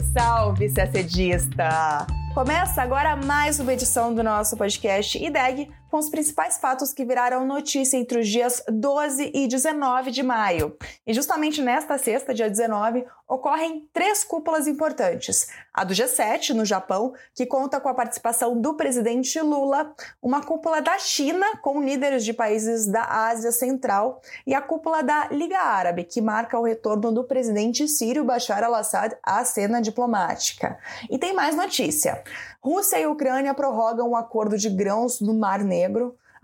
Salve, salve, CACDista! Começa agora mais uma edição do nosso podcast IDEG com os principais fatos que viraram notícia entre os dias 12 e 19 de maio. E justamente nesta sexta, dia 19, ocorrem três cúpulas importantes. A do G7, no Japão, que conta com a participação do presidente Lula, uma cúpula da China, com líderes de países da Ásia Central, e a cúpula da Liga Árabe, que marca o retorno do presidente sírio Bashar al-Assad à cena diplomática. E tem mais notícia. Rússia e Ucrânia prorrogam um acordo de grãos no Mar Negro.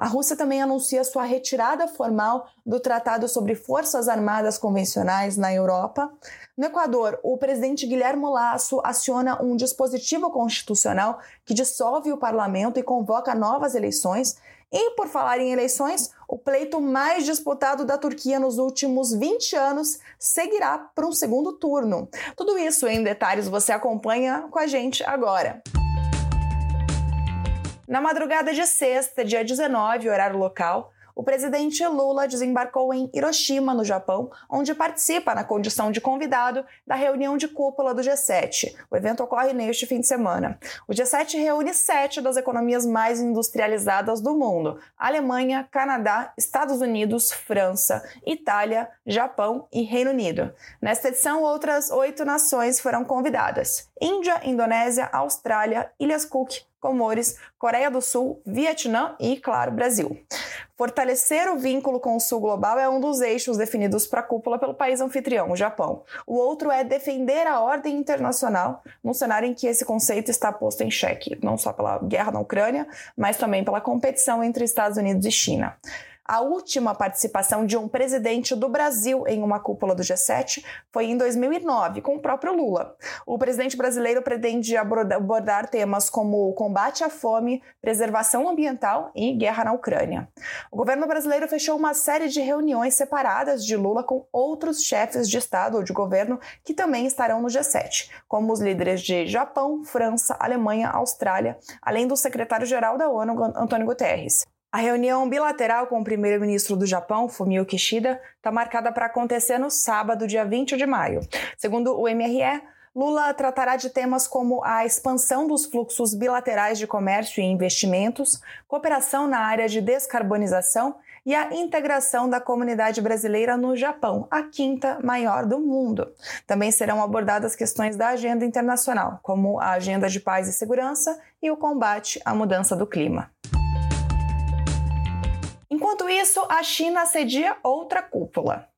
A Rússia também anuncia sua retirada formal do Tratado sobre Forças Armadas Convencionais na Europa. No Equador, o presidente Guilherme Lasso aciona um dispositivo constitucional que dissolve o parlamento e convoca novas eleições. E, por falar em eleições, o pleito mais disputado da Turquia nos últimos 20 anos seguirá para um segundo turno. Tudo isso em detalhes você acompanha com a gente agora. Na madrugada de sexta, dia 19, horário local, o presidente Lula desembarcou em Hiroshima, no Japão, onde participa na condição de convidado da reunião de cúpula do G7. O evento ocorre neste fim de semana. O G7 reúne sete das economias mais industrializadas do mundo: Alemanha, Canadá, Estados Unidos, França, Itália, Japão e Reino Unido. Nesta edição, outras oito nações foram convidadas: Índia, Indonésia, Austrália, Ilhas Cook, Comores, Coreia do Sul, Vietnã e, claro, Brasil. Fortalecer o vínculo com o Sul global é um dos eixos definidos para a cúpula pelo país anfitrião, o Japão. O outro é defender a ordem internacional, num cenário em que esse conceito está posto em xeque, não só pela guerra na Ucrânia, mas também pela competição entre Estados Unidos e China. A última participação de um presidente do Brasil em uma cúpula do G7 foi em 2009, com o próprio Lula. O presidente brasileiro pretende abordar temas como o combate à fome, preservação ambiental e guerra na Ucrânia. O governo brasileiro fechou uma série de reuniões separadas de Lula com outros chefes de Estado ou de governo que também estarão no G7, como os líderes de Japão, França, Alemanha, Austrália, além do secretário-geral da ONU, Antônio Guterres. A reunião bilateral com o primeiro-ministro do Japão, Fumio Kishida, está marcada para acontecer no sábado, dia 20 de maio. Segundo o MRE, Lula tratará de temas como a expansão dos fluxos bilaterais de comércio e investimentos, cooperação na área de descarbonização e a integração da comunidade brasileira no Japão, a quinta maior do mundo. Também serão abordadas questões da agenda internacional, como a agenda de paz e segurança e o combate à mudança do clima. Enquanto isso, a China cedia outra cúpula.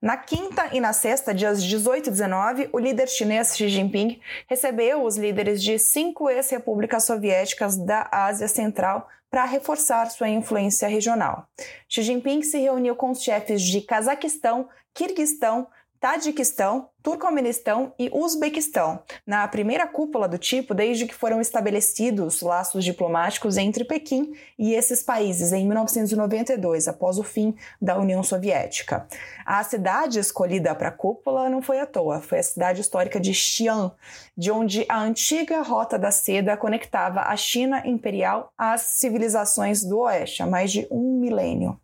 Na quinta e na sexta, dias 18 e 19, o líder chinês Xi Jinping recebeu os líderes de cinco ex-repúblicas soviéticas da Ásia Central para reforçar sua influência regional. Xi Jinping se reuniu com os chefes de Cazaquistão, Quirguistão, Tadiquistão, Turcomenistão e Uzbequistão, na primeira cúpula do tipo desde que foram estabelecidos laços diplomáticos entre Pequim e esses países em 1992, após o fim da União Soviética. A cidade escolhida para a cúpula não foi à toa, foi a cidade histórica de Xi'an, de onde a antiga Rota da Seda conectava a China imperial às civilizações do Oeste há mais de um milênio.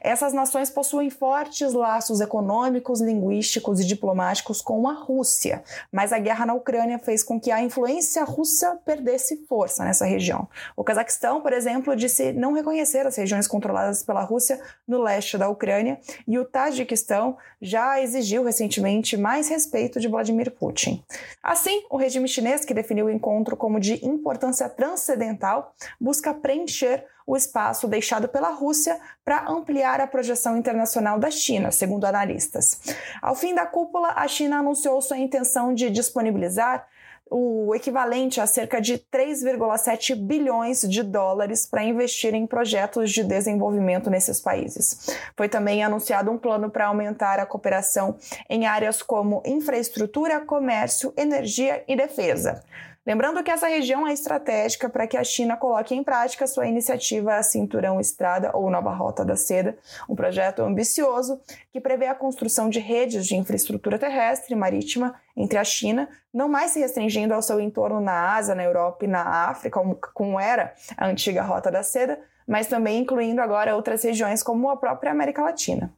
Essas nações possuem fortes laços econômicos, linguísticos e diplomáticos com a Rússia, mas a guerra na Ucrânia fez com que a influência russa perdesse força nessa região. O Cazaquistão, por exemplo, disse não reconhecer as regiões controladas pela Rússia no leste da Ucrânia, e o Tajiquistão já exigiu recentemente mais respeito de Vladimir Putin. Assim, o regime chinês, que definiu o encontro como de importância transcendental, busca preencher o espaço deixado pela Rússia para ampliar a projeção internacional da China, segundo analistas. Ao fim da cúpula, a China anunciou sua intenção de disponibilizar o equivalente a cerca de 3,7 bilhões de dólares para investir em projetos de desenvolvimento nesses países. Foi também anunciado um plano para aumentar a cooperação em áreas como infraestrutura, comércio, energia e defesa. Lembrando que essa região é estratégica para que a China coloque em prática sua iniciativa Cinturão Estrada ou Nova Rota da Seda, um projeto ambicioso que prevê a construção de redes de infraestrutura terrestre e marítima entre a China, não mais se restringindo ao seu entorno na Ásia, na Europa e na África, como, era a antiga Rota da Seda, mas também incluindo agora outras regiões como a própria América Latina.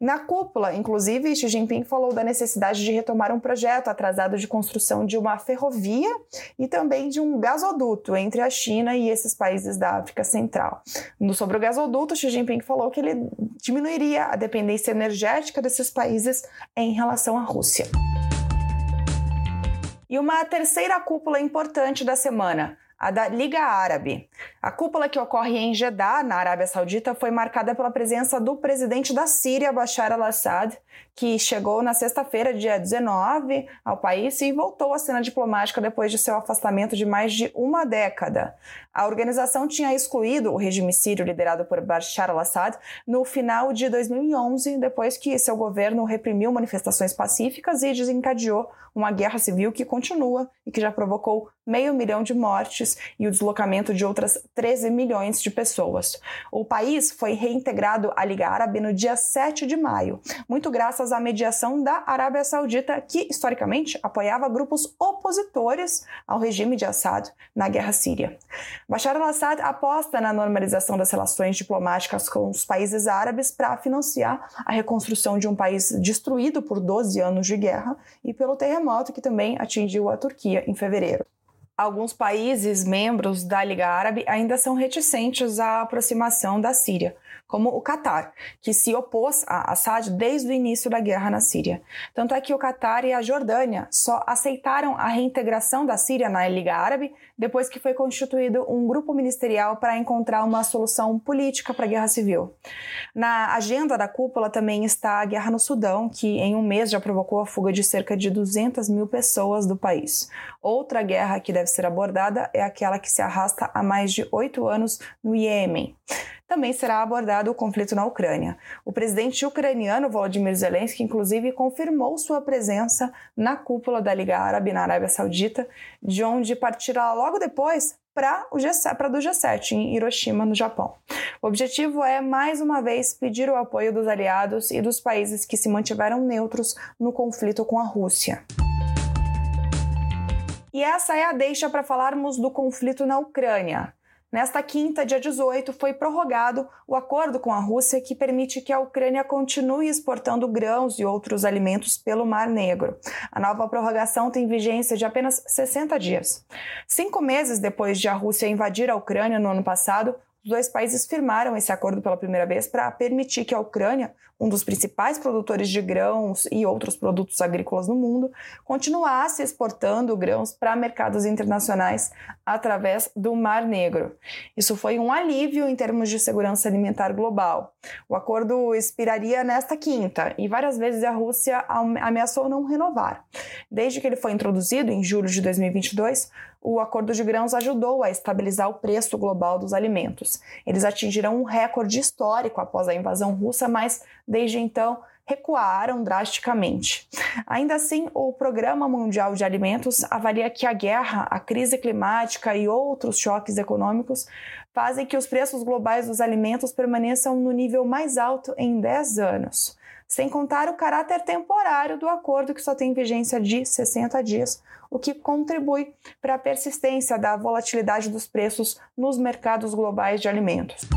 Na cúpula, inclusive, Xi Jinping falou da necessidade de retomar um projeto atrasado de construção de uma ferrovia e também de um gasoduto entre a China e esses países da África Central. No, sobre o gasoduto, Xi Jinping falou que ele diminuiria a dependência energética desses países em relação à Rússia. E uma terceira cúpula importante da semana a da Liga Árabe. A cúpula que ocorre em Jeddah, na Arábia Saudita, foi marcada pela presença do presidente da Síria, Bashar al-Assad, que chegou na sexta-feira, dia 19, ao país e voltou à cena diplomática depois de seu afastamento de mais de uma década. A organização tinha excluído o regime sírio liderado por Bashar al-Assad no final de 2011, depois que seu governo reprimiu manifestações pacíficas e desencadeou uma guerra civil que continua e que já provocou meio milhão de mortes e o deslocamento de outras 13 milhões de pessoas. O país foi reintegrado à Liga Árabe no dia 7 de maio, muito graças à mediação da Arábia Saudita, que historicamente apoiava grupos opositores ao regime de Assad na guerra síria. Bashar al-Assad aposta na normalização das relações diplomáticas com os países árabes para financiar a reconstrução de um país destruído por 12 anos de guerra e pelo terremoto que também atingiu a Turquia em fevereiro. Alguns países membros da Liga Árabe ainda são reticentes à aproximação da Síria, como o Catar, que se opôs a Assad desde o início da guerra na Síria. Tanto é que o Catar e a Jordânia só aceitaram a reintegração da Síria na Liga Árabe depois que foi constituído um grupo ministerial para encontrar uma solução política para a guerra civil. Na agenda da cúpula também está a guerra no Sudão, que em um mês já provocou a fuga de cerca de 200 mil pessoas do país. Outra guerra que deve ser abordada é aquela que se arrasta há mais de oito anos no Iêmen também será abordado o conflito na Ucrânia. O presidente ucraniano Volodymyr Zelensky, inclusive, confirmou sua presença na cúpula da Liga Árabe na Arábia Saudita, de onde partirá logo depois para o G7, do G7 em Hiroshima, no Japão. O objetivo é, mais uma vez, pedir o apoio dos aliados e dos países que se mantiveram neutros no conflito com a Rússia. E essa é a deixa para falarmos do conflito na Ucrânia. Nesta quinta, dia 18, foi prorrogado o acordo com a Rússia que permite que a Ucrânia continue exportando grãos e outros alimentos pelo Mar Negro. A nova prorrogação tem vigência de apenas 60 dias. Cinco meses depois de a Rússia invadir a Ucrânia no ano passado, os dois países firmaram esse acordo pela primeira vez para permitir que a Ucrânia, um dos principais produtores de grãos e outros produtos agrícolas no mundo, continuasse exportando grãos para mercados internacionais através do Mar Negro. Isso foi um alívio em termos de segurança alimentar global. O acordo expiraria nesta quinta e várias vezes a Rússia ameaçou não renovar. Desde que ele foi introduzido em julho de 2022, o acordo de grãos ajudou a estabilizar o preço global dos alimentos. Eles atingiram um recorde histórico após a invasão russa, mas desde então recuaram drasticamente. Ainda assim, o Programa Mundial de Alimentos avalia que a guerra, a crise climática e outros choques econômicos fazem que os preços globais dos alimentos permaneçam no nível mais alto em 10 anos sem contar o caráter temporário do acordo que só tem vigência de 60 dias, o que contribui para a persistência da volatilidade dos preços nos mercados globais de alimentos.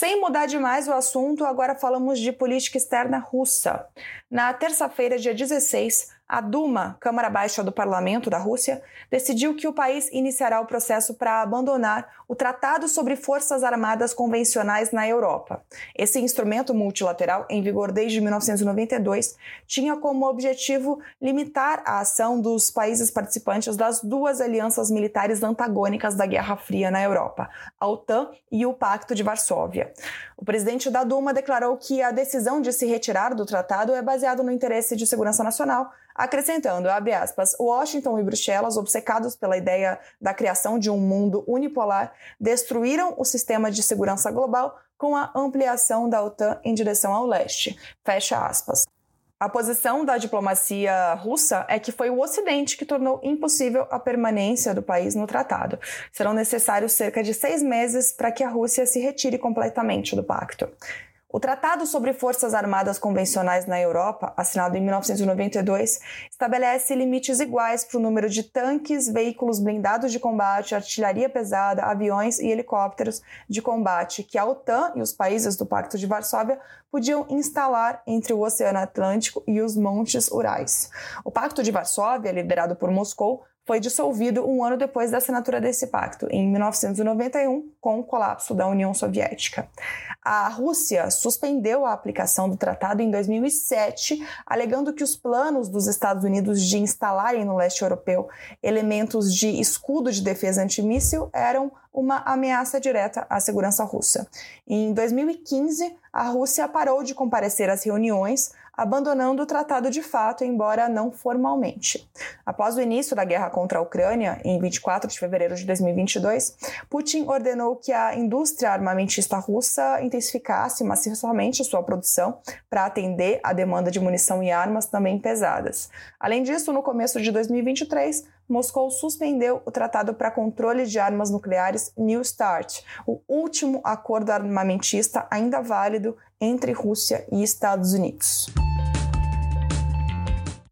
Sem mudar demais o assunto, agora falamos de política externa russa. Na terça-feira, dia 16, a Duma, Câmara Baixa do Parlamento da Rússia, decidiu que o país iniciará o processo para abandonar o Tratado sobre Forças Armadas Convencionais na Europa. Esse instrumento multilateral, em vigor desde 1992, tinha como objetivo limitar a ação dos países participantes das duas alianças militares antagônicas da Guerra Fria na Europa, a OTAN e o Pacto de Varsóvia. O presidente da Duma declarou que a decisão de se retirar do tratado é baseada no interesse de segurança nacional, acrescentando, abre aspas, Washington e Bruxelas, obcecados pela ideia da criação de um mundo unipolar, destruíram o sistema de segurança global com a ampliação da OTAN em direção ao leste. Fecha aspas. A posição da diplomacia russa é que foi o Ocidente que tornou impossível a permanência do país no tratado. Serão necessários cerca de seis meses para que a Rússia se retire completamente do pacto. O Tratado sobre Forças Armadas Convencionais na Europa, assinado em 1992, estabelece limites iguais para o número de tanques, veículos blindados de combate, artilharia pesada, aviões e helicópteros de combate que a OTAN e os países do Pacto de Varsóvia podiam instalar entre o Oceano Atlântico e os Montes Urais. O Pacto de Varsóvia, liderado por Moscou, foi dissolvido um ano depois da assinatura desse pacto, em 1991, com o colapso da União Soviética. A Rússia suspendeu a aplicação do tratado em 2007, alegando que os planos dos Estados Unidos de instalarem no leste europeu elementos de escudo de defesa antimíssil eram uma ameaça direta à segurança russa. Em 2015, a Rússia parou de comparecer às reuniões, abandonando o tratado de fato, embora não formalmente. Após o início da guerra contra a Ucrânia, em 24 de fevereiro de 2022, Putin ordenou que a indústria armamentista russa intensificasse maciçamente sua produção para atender à demanda de munição e armas também pesadas. Além disso, no começo de 2023, Moscou suspendeu o Tratado para Controle de Armas Nucleares New START, o último acordo armamentista ainda válido entre Rússia e Estados Unidos.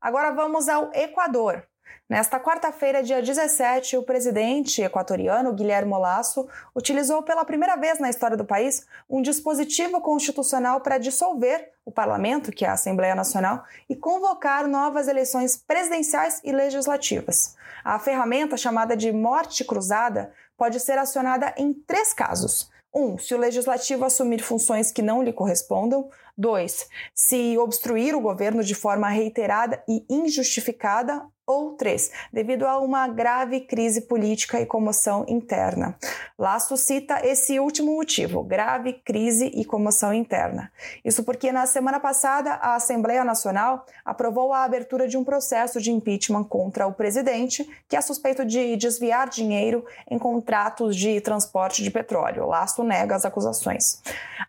Agora vamos ao Equador. Nesta quarta-feira, dia 17, o presidente equatoriano Guilherme Lasso utilizou pela primeira vez na história do país um dispositivo constitucional para dissolver o parlamento, que é a Assembleia Nacional, e convocar novas eleições presidenciais e legislativas. A ferramenta chamada de morte cruzada pode ser acionada em três casos. Um, se o legislativo assumir funções que não lhe correspondam. Dois, se obstruir o governo de forma reiterada e injustificada ou três, devido a uma grave crise política e comoção interna. Laço cita esse último motivo, grave crise e comoção interna. Isso porque na semana passada a Assembleia Nacional aprovou a abertura de um processo de impeachment contra o presidente, que é suspeito de desviar dinheiro em contratos de transporte de petróleo. Laço nega as acusações.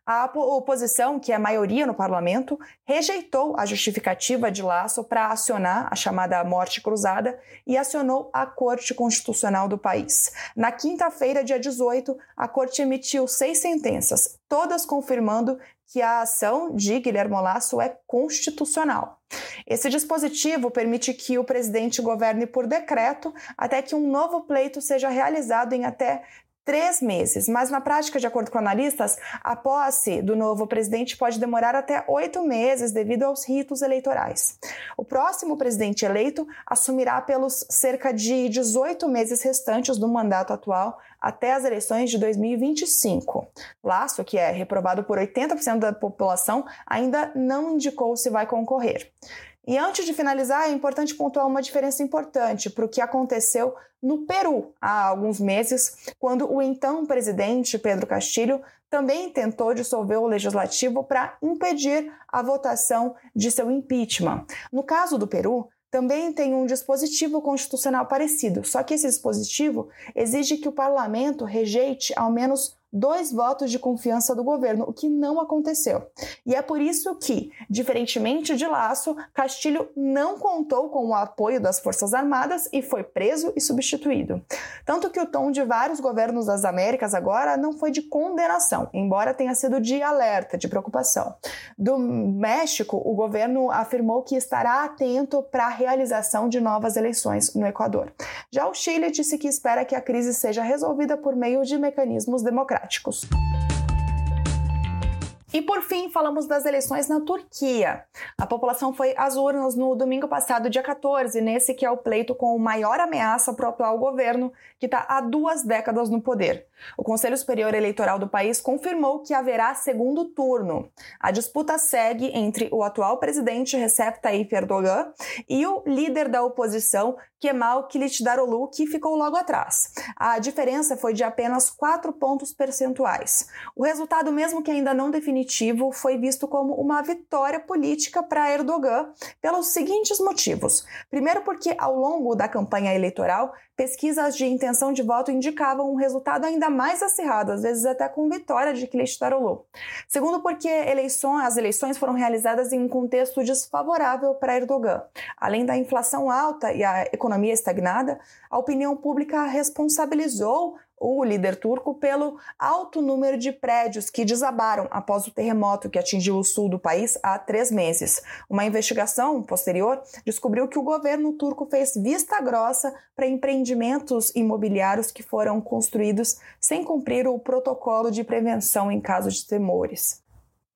A oposição, que é maioria no parlamento, rejeitou a justificativa de Laço para acionar a chamada morte cruzada e acionou a Corte Constitucional do país. Na quinta-feira, dia 18, a Corte emitiu seis sentenças, todas confirmando que a ação de Guilherme Lasso é constitucional. Esse dispositivo permite que o presidente governe por decreto até que um novo pleito seja realizado em até três meses, mas na prática, de acordo com analistas, a posse do novo presidente pode demorar até oito meses devido aos ritos eleitorais. O próximo presidente eleito assumirá pelos cerca de 18 meses restantes do mandato atual até as eleições de 2025. Laço, que é reprovado por 80% da população, ainda não indicou se vai concorrer. E antes de finalizar, é importante pontuar uma diferença importante para o que aconteceu no Peru há alguns meses, quando o então presidente Pedro Castilho também tentou dissolver o legislativo para impedir a votação de seu impeachment. No caso do Peru, também tem um dispositivo constitucional parecido, só que esse dispositivo exige que o parlamento rejeite ao menos dois votos de confiança do governo, o que não aconteceu. E é por isso que, diferentemente de Laço, Castilho não contou com o apoio das Forças Armadas e foi preso e substituído. Tanto que o tom de vários governos das Américas agora não foi de condenação, embora tenha sido de alerta, de preocupação. Do México, o governo afirmou que estará atento para a realização de novas eleições no Equador. Já o Chile disse que espera que a crise seja resolvida por meio de mecanismos democráticos democráticos. E por fim, falamos das eleições na Turquia. A população foi às urnas no domingo passado, dia 14, nesse que é o pleito com maior ameaça para o atual governo, que está há duas décadas no poder. O Conselho Superior Eleitoral do país confirmou que haverá segundo turno. A disputa segue entre o atual presidente Recep Tayyip Erdogan e o líder da oposição, Kemal Kılıçdaroğlu, que ficou logo atrás. A diferença foi de apenas 4 pontos percentuais. O resultado, mesmo que ainda não definitivo, foi visto como uma vitória política para Erdogan pelos seguintes motivos. Primeiro, porque ao longo da campanha eleitoral, pesquisas de intenção de voto indicavam um resultado ainda mais acirrado, às vezes até com vitória de Kılıçdaroğlu. Segundo, porque as eleições foram realizadas em um contexto desfavorável para Erdogan. Além da inflação alta e a economia estagnada, a opinião pública responsabilizou o líder turco pelo alto número de prédios que desabaram após o terremoto que atingiu o sul do país há três meses. Uma investigação posterior descobriu que o governo turco fez vista grossa para empreendimentos imobiliários que foram construídos sem cumprir o protocolo de prevenção em caso de temores.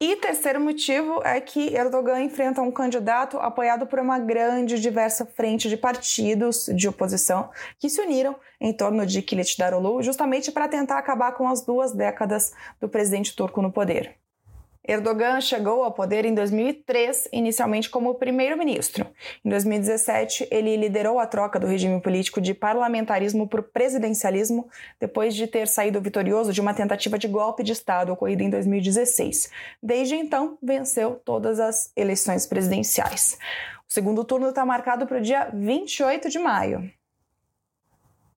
E terceiro motivo é que Erdogan enfrenta um candidato apoiado por uma grande e diversa frente de partidos de oposição que se uniram em torno de Kılıçdaroğlu justamente para tentar acabar com as duas décadas do presidente turco no poder. Erdogan chegou ao poder em 2003, inicialmente como primeiro-ministro. Em 2017, ele liderou a troca do regime político de parlamentarismo por presidencialismo, depois de ter saído vitorioso de uma tentativa de golpe de Estado ocorrida em 2016. Desde então, venceu todas as eleições presidenciais. O segundo turno está marcado para o dia 28 de maio.